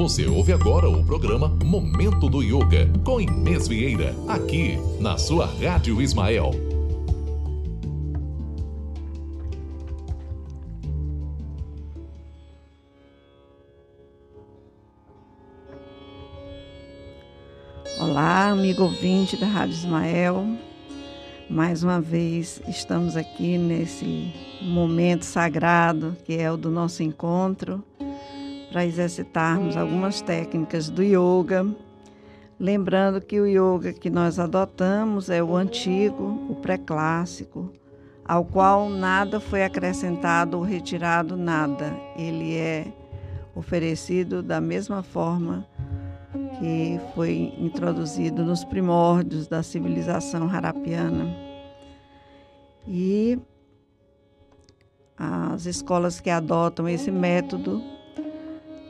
Você ouve agora o programa Momento do Yoga com Inês Vieira, aqui na sua Rádio Ismael. Olá, amigo ouvinte da Rádio Ismael. Mais uma vez estamos aqui nesse momento sagrado que é o do nosso encontro para exercitarmos algumas técnicas do yoga. Lembrando que o yoga que nós adotamos é o antigo, o pré-clássico, ao qual nada foi acrescentado ou retirado nada. Ele é oferecido da mesma forma que foi introduzido nos primórdios da civilização harapiana. E as escolas que adotam esse método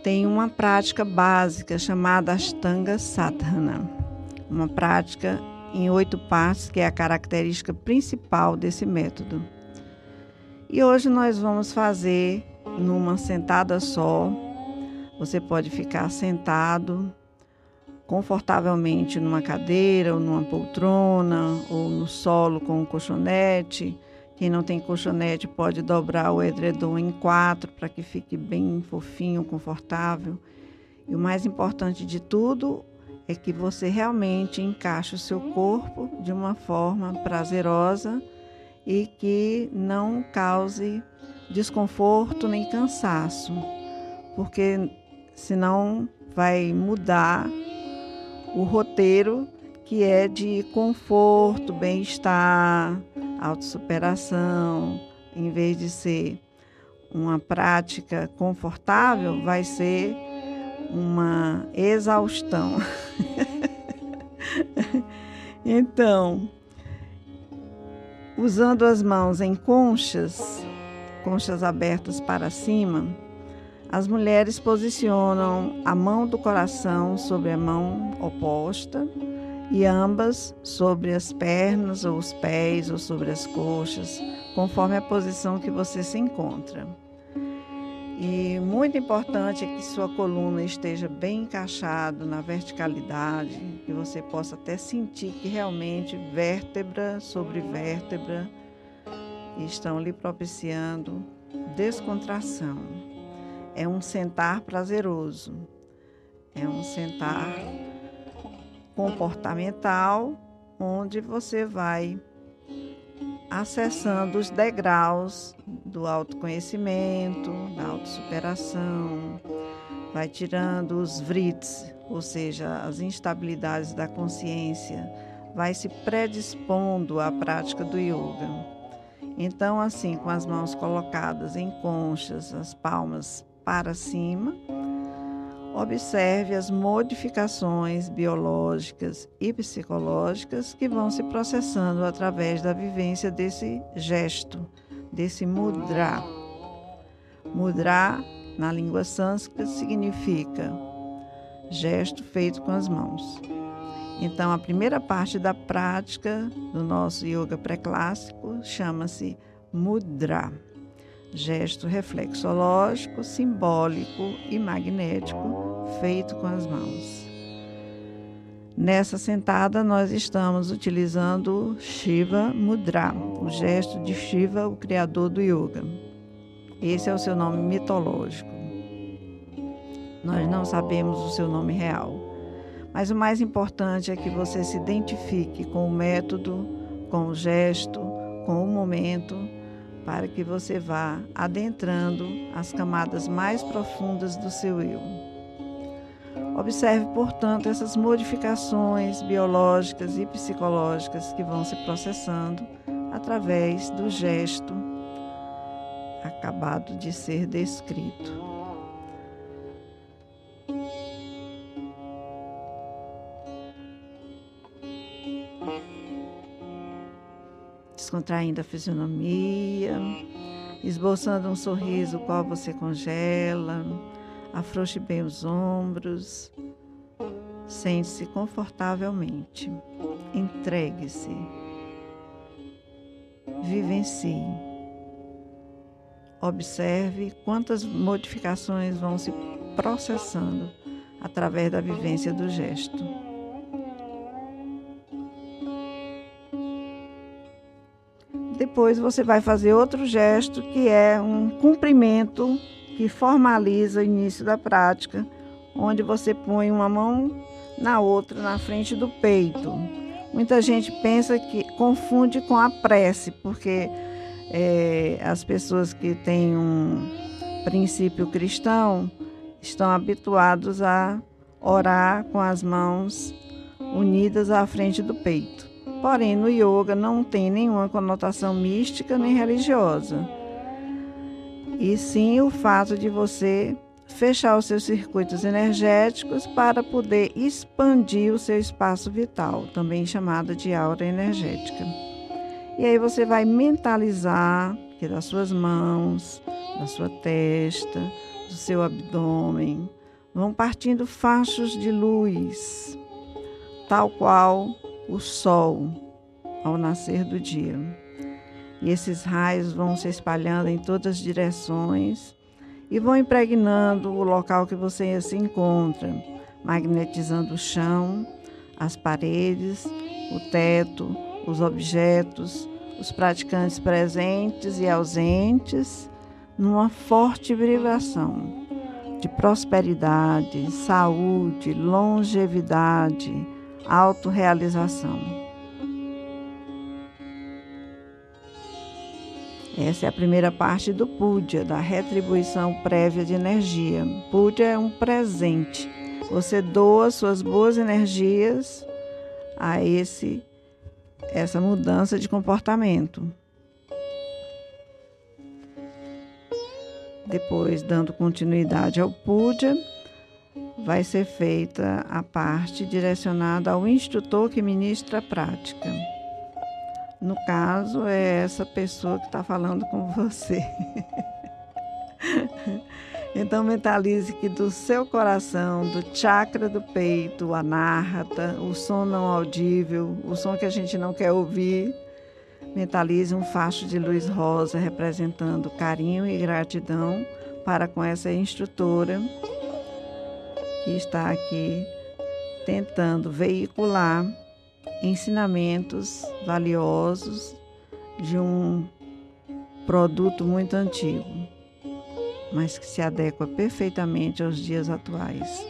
têm uma prática básica chamada Ashtanga Sadhana, uma prática em oito partes que é a característica principal desse método. E hoje nós vamos fazer numa sentada só. Você pode ficar sentado confortavelmente numa cadeira ou numa poltrona ou no solo com um colchonete. Quem não tem colchonete pode dobrar o edredom em quatro para que fique bem fofinho, confortável. E o mais importante de tudo é que você realmente encaixe o seu corpo de uma forma prazerosa e que não cause desconforto nem cansaço, porque senão vai mudar o roteiro que é de conforto, bem-estar, autossuperação, em vez de ser uma prática confortável, vai ser uma exaustão. então, usando as mãos em conchas, conchas abertas para cima, as mulheres posicionam a mão do coração sobre a mão oposta e ambas sobre as pernas ou os pés ou sobre as coxas, conforme a posição que você se encontra. E muito importante é que sua coluna esteja bem encaixada na verticalidade, que você possa até sentir que realmente vértebra sobre vértebra estão lhe propiciando descontração. É um sentar prazeroso. É um sentar comportamental, onde você vai acessando os degraus do autoconhecimento, da autossuperação, vai tirando os vrits, ou seja, as instabilidades da consciência, vai se predispondo à prática do yoga. Então, assim, com as mãos colocadas em conchas, as palmas para cima. Observe as modificações biológicas e psicológicas que vão se processando através da vivência desse gesto, desse mudra. Mudra, na língua sânscrita, significa gesto feito com as mãos. Então, a primeira parte da prática do nosso yoga pré-clássico chama-se mudra gesto reflexológico, simbólico e magnético feito com as mãos. Nessa sentada, nós estamos utilizando Shiva Mudra, o gesto de Shiva, o criador do yoga. Esse é o seu nome mitológico. Nós não sabemos o seu nome real. Mas o mais importante é que você se identifique com o método, com o gesto, com o momento para que você vá adentrando as camadas mais profundas do seu eu. Observe, portanto, essas modificações biológicas e psicológicas que vão se processando através do gesto acabado de ser descrito. Descontraindo a fisionomia, esboçando um sorriso qual você congela, afrouxe bem os ombros, sente-se confortavelmente, entregue-se, vivencie. Observe quantas modificações vão se processando através da vivência do gesto. Depois você vai fazer outro gesto que é um cumprimento que formaliza o início da prática, onde você põe uma mão na outra na frente do peito. Muita gente pensa que confunde com a prece, porque é, as pessoas que têm um princípio cristão estão habituados a orar com as mãos unidas à frente do peito. Porém, no yoga não tem nenhuma conotação mística nem religiosa. E sim o fato de você fechar os seus circuitos energéticos para poder expandir o seu espaço vital, também chamado de aura energética. E aí você vai mentalizar que das suas mãos, da sua testa, do seu abdômen, vão partindo fachos de luz, tal qual o sol ao nascer do dia. E esses raios vão se espalhando em todas as direções e vão impregnando o local que você se encontra, magnetizando o chão, as paredes, o teto, os objetos, os praticantes presentes e ausentes numa forte vibração de prosperidade, saúde, longevidade, autorrealização. Essa é a primeira parte do Puja, da retribuição prévia de energia. Puja é um presente. Você doa suas boas energias a esse essa mudança de comportamento. Depois, dando continuidade ao Puja, vai ser feita a parte direcionada ao instrutor que ministra a prática. No caso, é essa pessoa que está falando com você. então, mentalize que do seu coração, do chakra do peito, o anahata, o som não audível, o som que a gente não quer ouvir, Mentalize um facho de luz rosa representando carinho e gratidão para com essa instrutora que está aqui tentando veicular ensinamentos valiosos de um produto muito antigo, mas que se adequa perfeitamente aos dias atuais.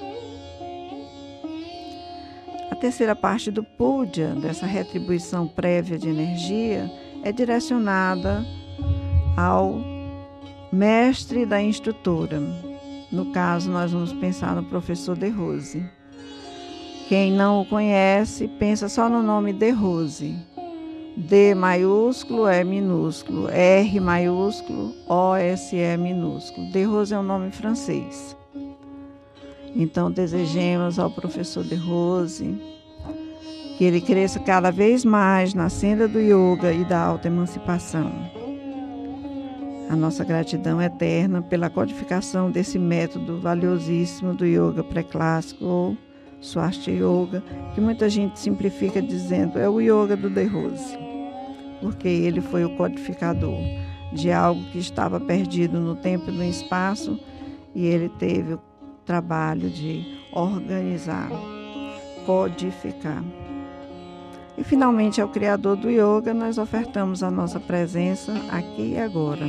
A terceira parte do puja, dessa retribuição prévia de energia, é direcionada ao mestre da instrutora. No caso, nós vamos pensar no professor De Rose. Quem não o conhece, pensa só no nome De Rose. D maiúsculo é minúsculo, R maiúsculo, O S E minúsculo. De Rose é um nome francês. Então, desejemos ao professor De Rose que ele cresça cada vez mais na senda do yoga e da autoemancipação. A nossa gratidão eterna pela codificação desse método valiosíssimo do yoga pré-clássico ou Swastika Yoga, que muita gente simplifica dizendo é o yoga do De Rose, porque ele foi o codificador de algo que estava perdido no tempo e no espaço e ele teve o trabalho de organizar, codificar. E finalmente, ao Criador do Yoga, nós ofertamos a nossa presença aqui e agora,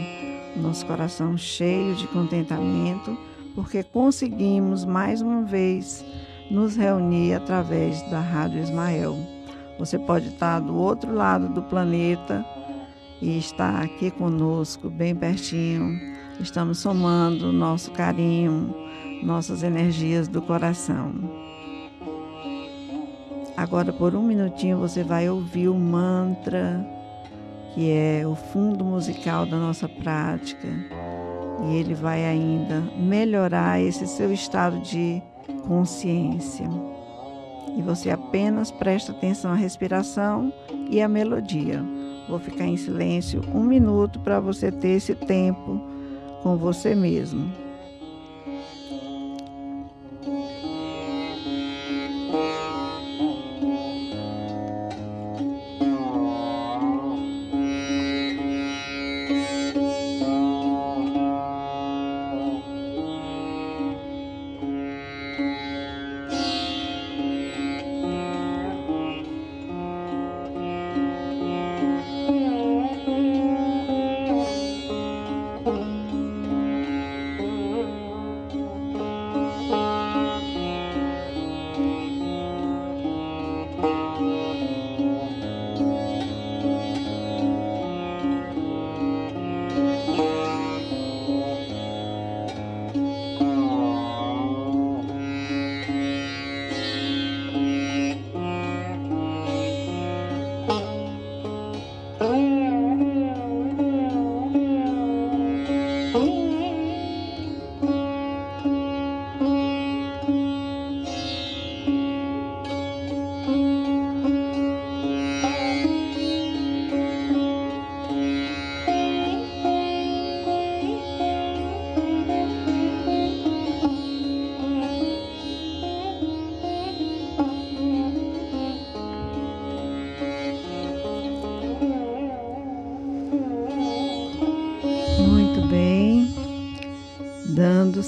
nosso coração cheio de contentamento, porque conseguimos mais uma vez nos reunir através da Rádio Ismael. Você pode estar do outro lado do planeta e estar aqui conosco, bem pertinho. Estamos somando nosso carinho, nossas energias do coração. Agora, por um minutinho, você vai ouvir o mantra, que é o fundo musical da nossa prática, e ele vai ainda melhorar esse seu estado de consciência. E você apenas presta atenção à respiração e à melodia. Vou ficar em silêncio um minuto para você ter esse tempo com você mesmo.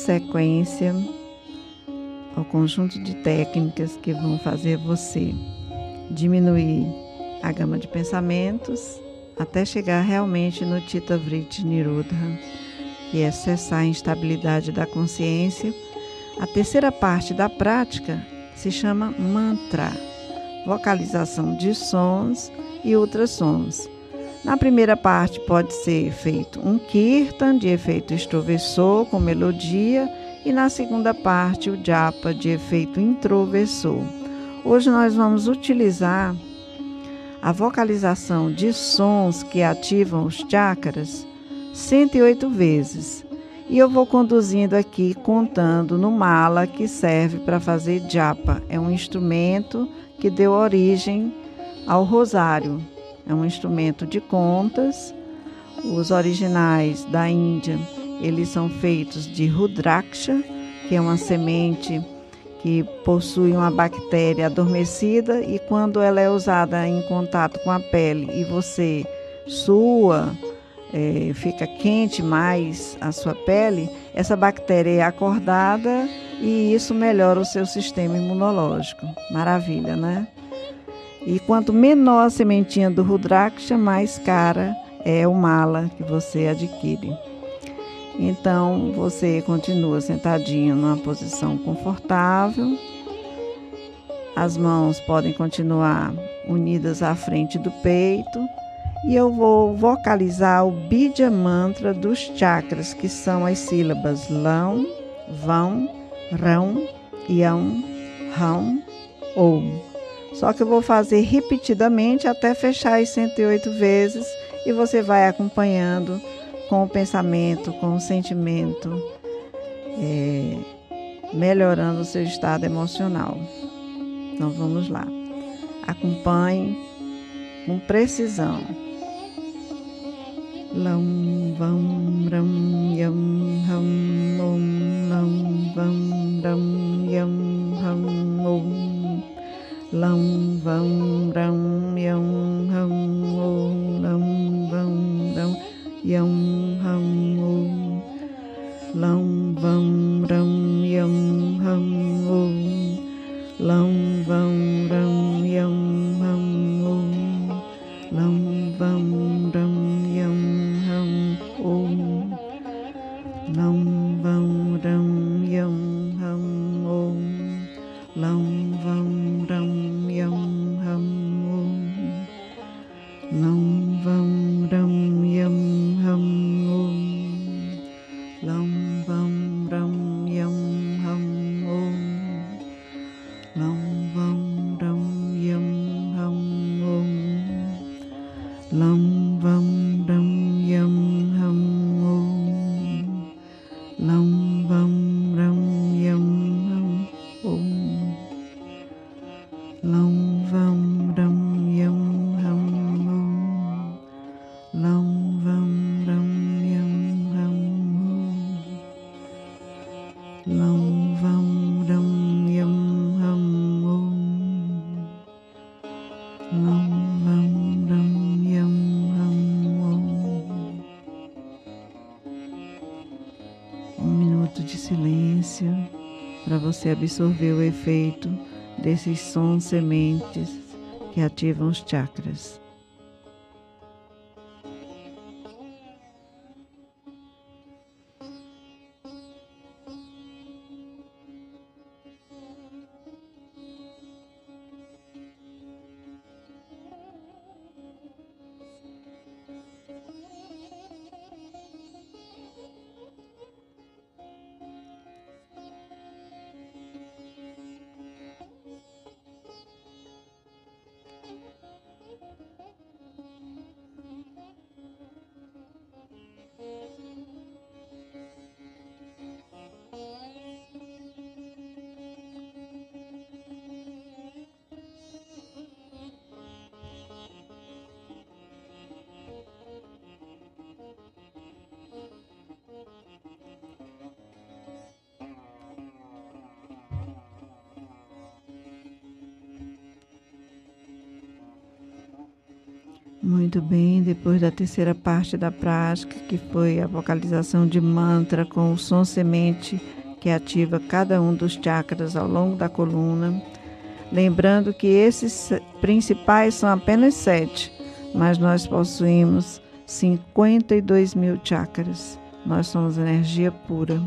Sequência ao conjunto de técnicas que vão fazer você diminuir a gama de pensamentos até chegar realmente no Tita Vritti Nirodha, que é cessar a instabilidade da consciência. A terceira parte da prática se chama mantra, vocalização de sons e ultrassons. Na primeira parte pode ser feito um kirtan de efeito extroversor com melodia e na segunda parte o japa de efeito introversor. Hoje nós vamos utilizar a vocalização de sons que ativam os chakras 108 vezes. E eu vou conduzindo aqui contando no mala que serve para fazer japa. É um instrumento que deu origem ao rosário. É um instrumento de contas. Os originais da Índia, eles são feitos de rudraksha, que é uma semente que possui uma bactéria adormecida e quando ela é usada em contato com a pele e você sua, é, fica quente mais a sua pele, essa bactéria é acordada e isso melhora o seu sistema imunológico. Maravilha, né? E quanto menor a sementinha do Rudraksha, mais cara é o mala que você adquire. Então você continua sentadinho numa posição confortável. As mãos podem continuar unidas à frente do peito. E eu vou vocalizar o Bidya Mantra dos chakras, que são as sílabas Lão, Vão, Rão, Yão, Rão, Om. Só que eu vou fazer repetidamente até fechar as 108 vezes e você vai acompanhando com o pensamento, com o sentimento, é, melhorando o seu estado emocional. Então vamos lá. Acompanhe com precisão. Lam vam ram yam absorver o efeito desses sons sementes que ativam os chakras. Muito bem, depois da terceira parte da prática, que foi a vocalização de mantra com o som semente que ativa cada um dos chakras ao longo da coluna. Lembrando que esses principais são apenas sete, mas nós possuímos 52 mil chakras. Nós somos energia pura.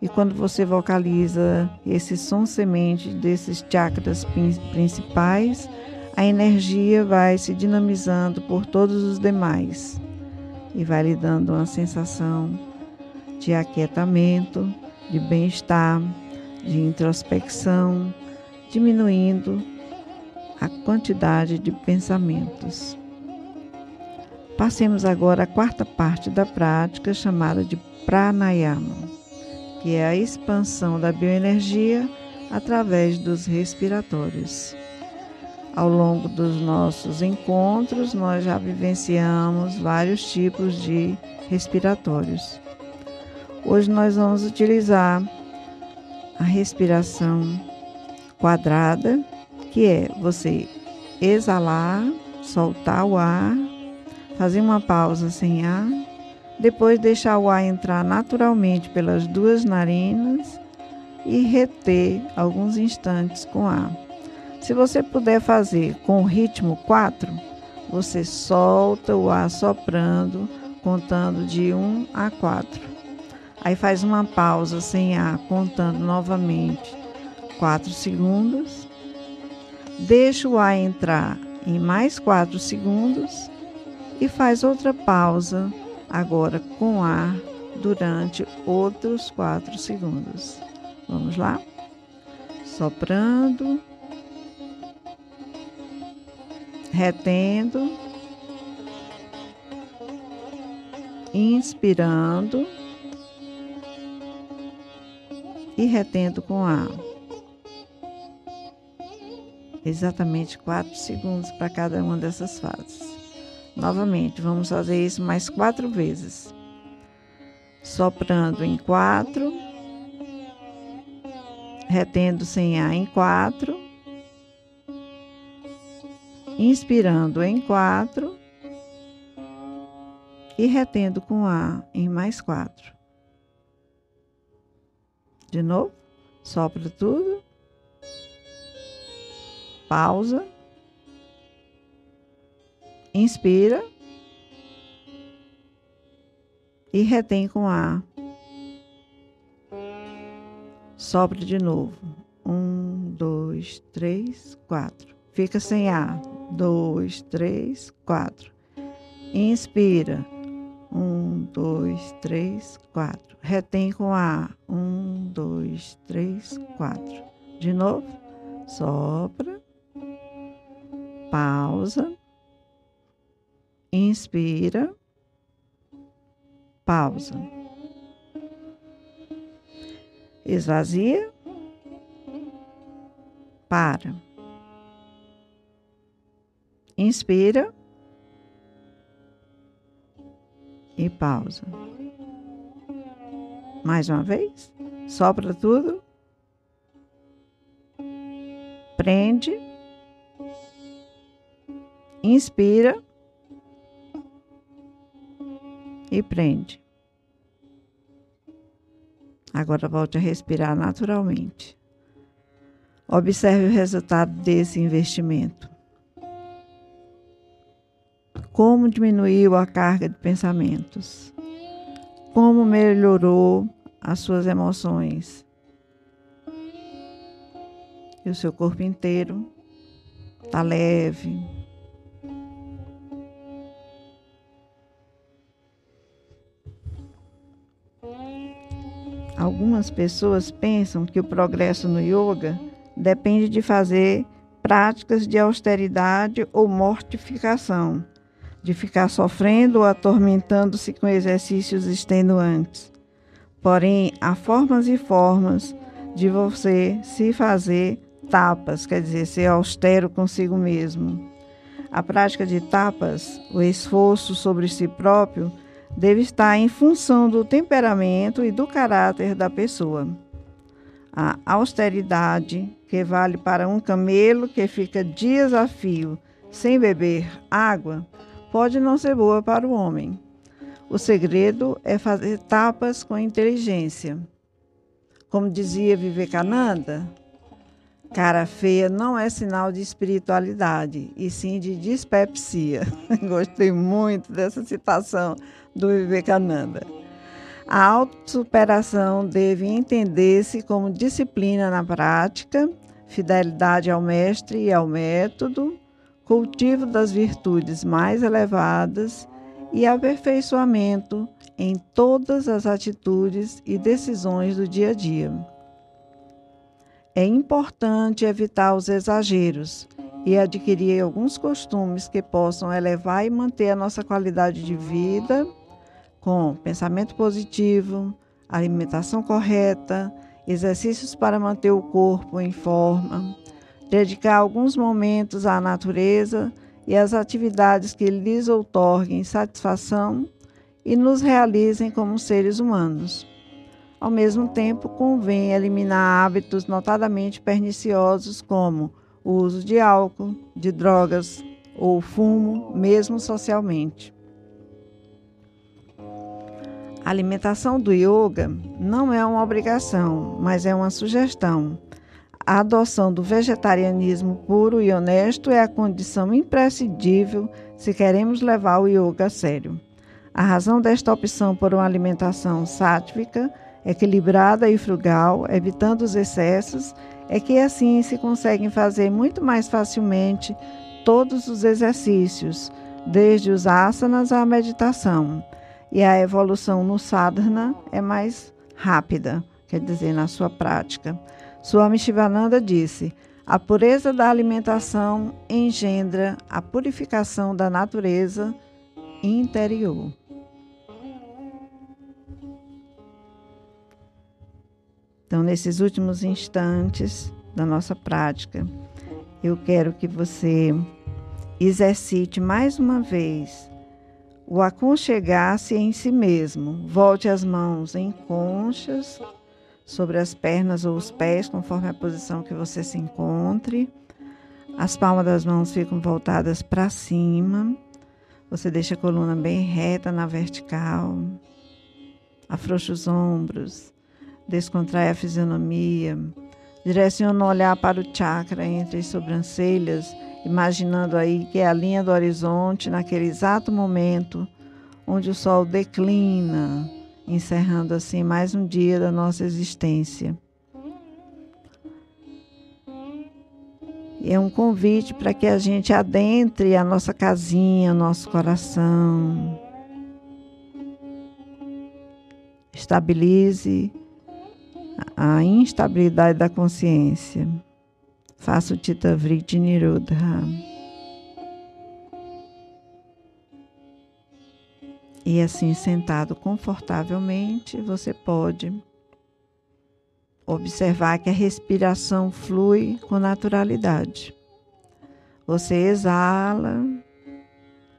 E quando você vocaliza esse som semente desses chakras principais, a energia vai se dinamizando por todos os demais e vai lhe dando uma sensação de aquietamento, de bem-estar, de introspecção, diminuindo a quantidade de pensamentos. Passemos agora à quarta parte da prática, chamada de pranayama, que é a expansão da bioenergia através dos respiratórios. Ao longo dos nossos encontros, nós já vivenciamos vários tipos de respiratórios. Hoje nós vamos utilizar a respiração quadrada, que é você exalar, soltar o ar, fazer uma pausa sem ar, depois deixar o ar entrar naturalmente pelas duas narinas e reter alguns instantes com ar. Se você puder fazer com o ritmo 4, você solta o ar soprando, contando de 1 a 4. Aí faz uma pausa sem ar, contando novamente 4 segundos. Deixa o ar entrar em mais 4 segundos e faz outra pausa, agora com ar, durante outros 4 segundos. Vamos lá? Soprando retendo, inspirando e retendo com ar. Exatamente 4 segundos para cada uma dessas fases. Novamente, vamos fazer isso mais quatro vezes. Soprando em quatro, retendo sem ar em quatro inspirando em quatro e retendo com ar em mais quatro. De novo, sopra tudo, pausa, inspira e retém com ar. Sopra de novo. Um, dois, três, quatro. Fica sem ar dois, três, quatro. Inspira. Um, dois, três, quatro. Retém com ar. Um, dois, três, quatro. De novo. Sopra. Pausa. Inspira. Pausa. Esvazia. Para. Inspira e pausa. Mais uma vez, sopra tudo. Prende. Inspira e prende. Agora volte a respirar naturalmente. Observe o resultado desse investimento como diminuiu a carga de pensamentos, como melhorou as suas emoções. E o seu corpo inteiro está leve. Algumas pessoas pensam que o progresso no yoga depende de fazer práticas de austeridade ou mortificação de ficar sofrendo ou atormentando-se com exercícios extenuantes. Porém, há formas e formas de você se fazer tapas, quer dizer, ser austero consigo mesmo. A prática de tapas, o esforço sobre si próprio, deve estar em função do temperamento e do caráter da pessoa. A austeridade, que vale para um camelo que fica dias a fio sem beber água pode não ser boa para o homem. O segredo é fazer tapas com inteligência. Como dizia Vivekananda, cara feia não é sinal de espiritualidade, e sim de dispepsia. Gostei muito dessa citação do Vivekananda. A autossuperação deve entender-se como disciplina na prática, fidelidade ao mestre e ao método, cultivo das virtudes mais elevadas e aperfeiçoamento em todas as atitudes e decisões do dia a dia. É importante evitar os exageros e adquirir alguns costumes que possam elevar e manter a nossa qualidade de vida com pensamento positivo, alimentação correta, exercícios para manter o corpo em forma, dedicar alguns momentos à natureza e às atividades que lhes outorguem satisfação e nos realizem como seres humanos. Ao mesmo tempo, convém eliminar hábitos notadamente perniciosos como o uso de álcool, de drogas ou fumo, mesmo socialmente. A alimentação do yoga não é uma obrigação, mas é uma sugestão a adoção do vegetarianismo puro e honesto é a condição imprescindível se queremos levar o yoga a sério. A razão desta opção por uma alimentação sátrica, equilibrada e frugal, evitando os excessos, é que assim se conseguem fazer muito mais facilmente todos os exercícios, desde os asanas à meditação. E a evolução no sadhana é mais rápida, quer dizer, na sua prática. Swami Shivananda disse: a pureza da alimentação engendra a purificação da natureza interior. Então, nesses últimos instantes da nossa prática, eu quero que você exercite mais uma vez o aconchegar-se em si mesmo. Volte as mãos em conchas sobre as pernas ou os pés, conforme a posição que você se encontre. As palmas das mãos ficam voltadas para cima. Você deixa a coluna bem reta na vertical. Afrouxa os ombros. Descontrai a fisionomia. Direciona o olhar para o chakra entre as sobrancelhas, imaginando aí que é a linha do horizonte naquele exato momento onde o sol declina encerrando assim mais um dia da nossa existência. É um convite para que a gente adentre a nossa casinha, nosso coração. Estabilize a instabilidade da consciência. Faça o Tita Vritti Nirodha. E assim, sentado confortavelmente, você pode observar que a respiração flui com naturalidade. Você exala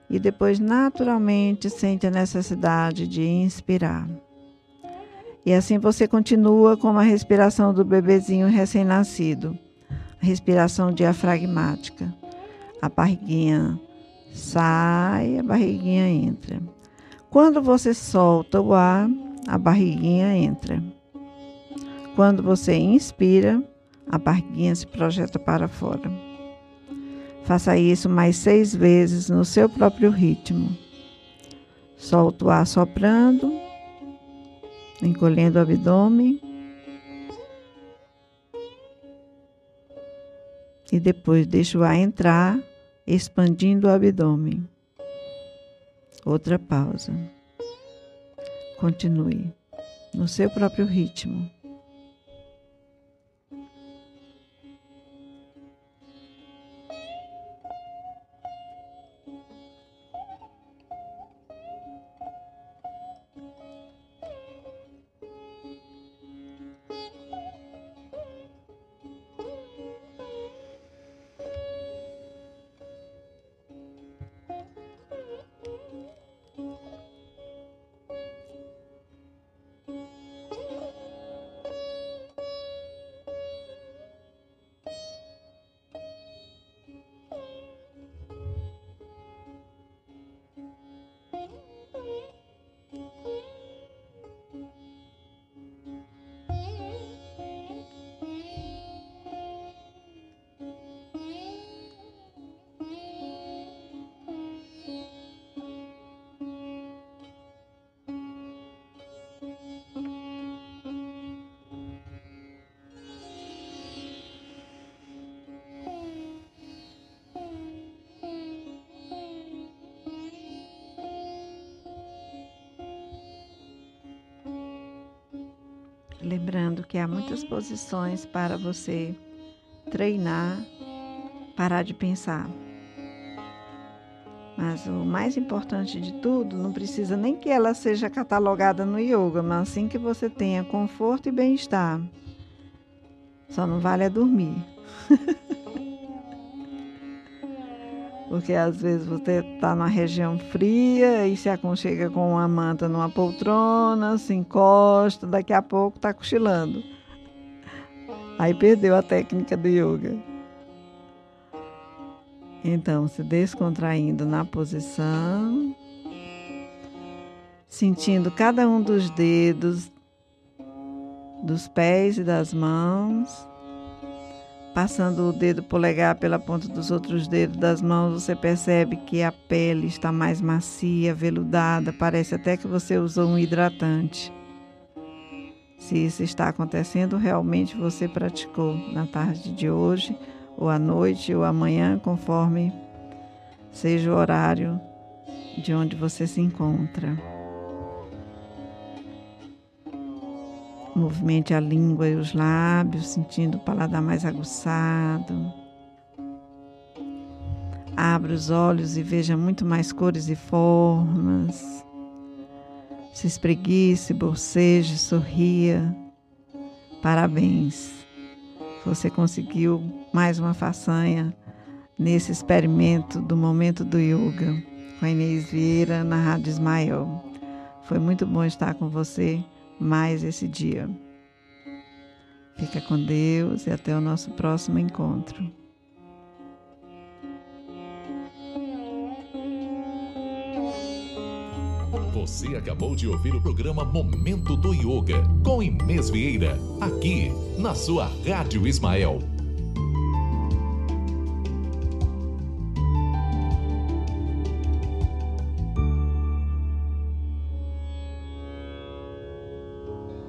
e depois naturalmente sente a necessidade de inspirar. E assim você continua com a respiração do bebezinho recém-nascido, respiração diafragmática. A barriguinha sai, a barriguinha entra. Quando você solta o ar, a barriguinha entra. Quando você inspira, a barriguinha se projeta para fora. Faça isso mais seis vezes no seu próprio ritmo. Solta o ar soprando, encolhendo o abdômen. E depois deixa o ar entrar, expandindo o abdômen. Outra pausa. Continue no seu próprio ritmo. Lembrando que há muitas posições para você treinar, parar de pensar. Mas o mais importante de tudo, não precisa nem que ela seja catalogada no yoga, mas assim que você tenha conforto e bem-estar. Só não vale é dormir. Porque às vezes você está numa região fria e se aconchega com uma manta numa poltrona, se encosta, daqui a pouco está cochilando. Aí perdeu a técnica do yoga. Então, se descontraindo na posição, sentindo cada um dos dedos dos pés e das mãos, passando o dedo polegar pela ponta dos outros dedos das mãos, você percebe que a pele está mais macia, veludada, parece até que você usou um hidratante. Se isso está acontecendo, realmente você praticou na tarde de hoje ou à noite ou amanhã, conforme seja o horário de onde você se encontra. Movimente a língua e os lábios, sentindo o paladar mais aguçado. Abra os olhos e veja muito mais cores e formas. Se espreguice, boceje, sorria. Parabéns. Você conseguiu mais uma façanha nesse experimento do momento do yoga com a Inês Vieira na Rádio Ismael. Foi muito bom estar com você mais esse dia. Fica com Deus e até o nosso próximo encontro. Você acabou de ouvir o programa Momento do Yoga com Inês Vieira, aqui na sua Rádio Ismael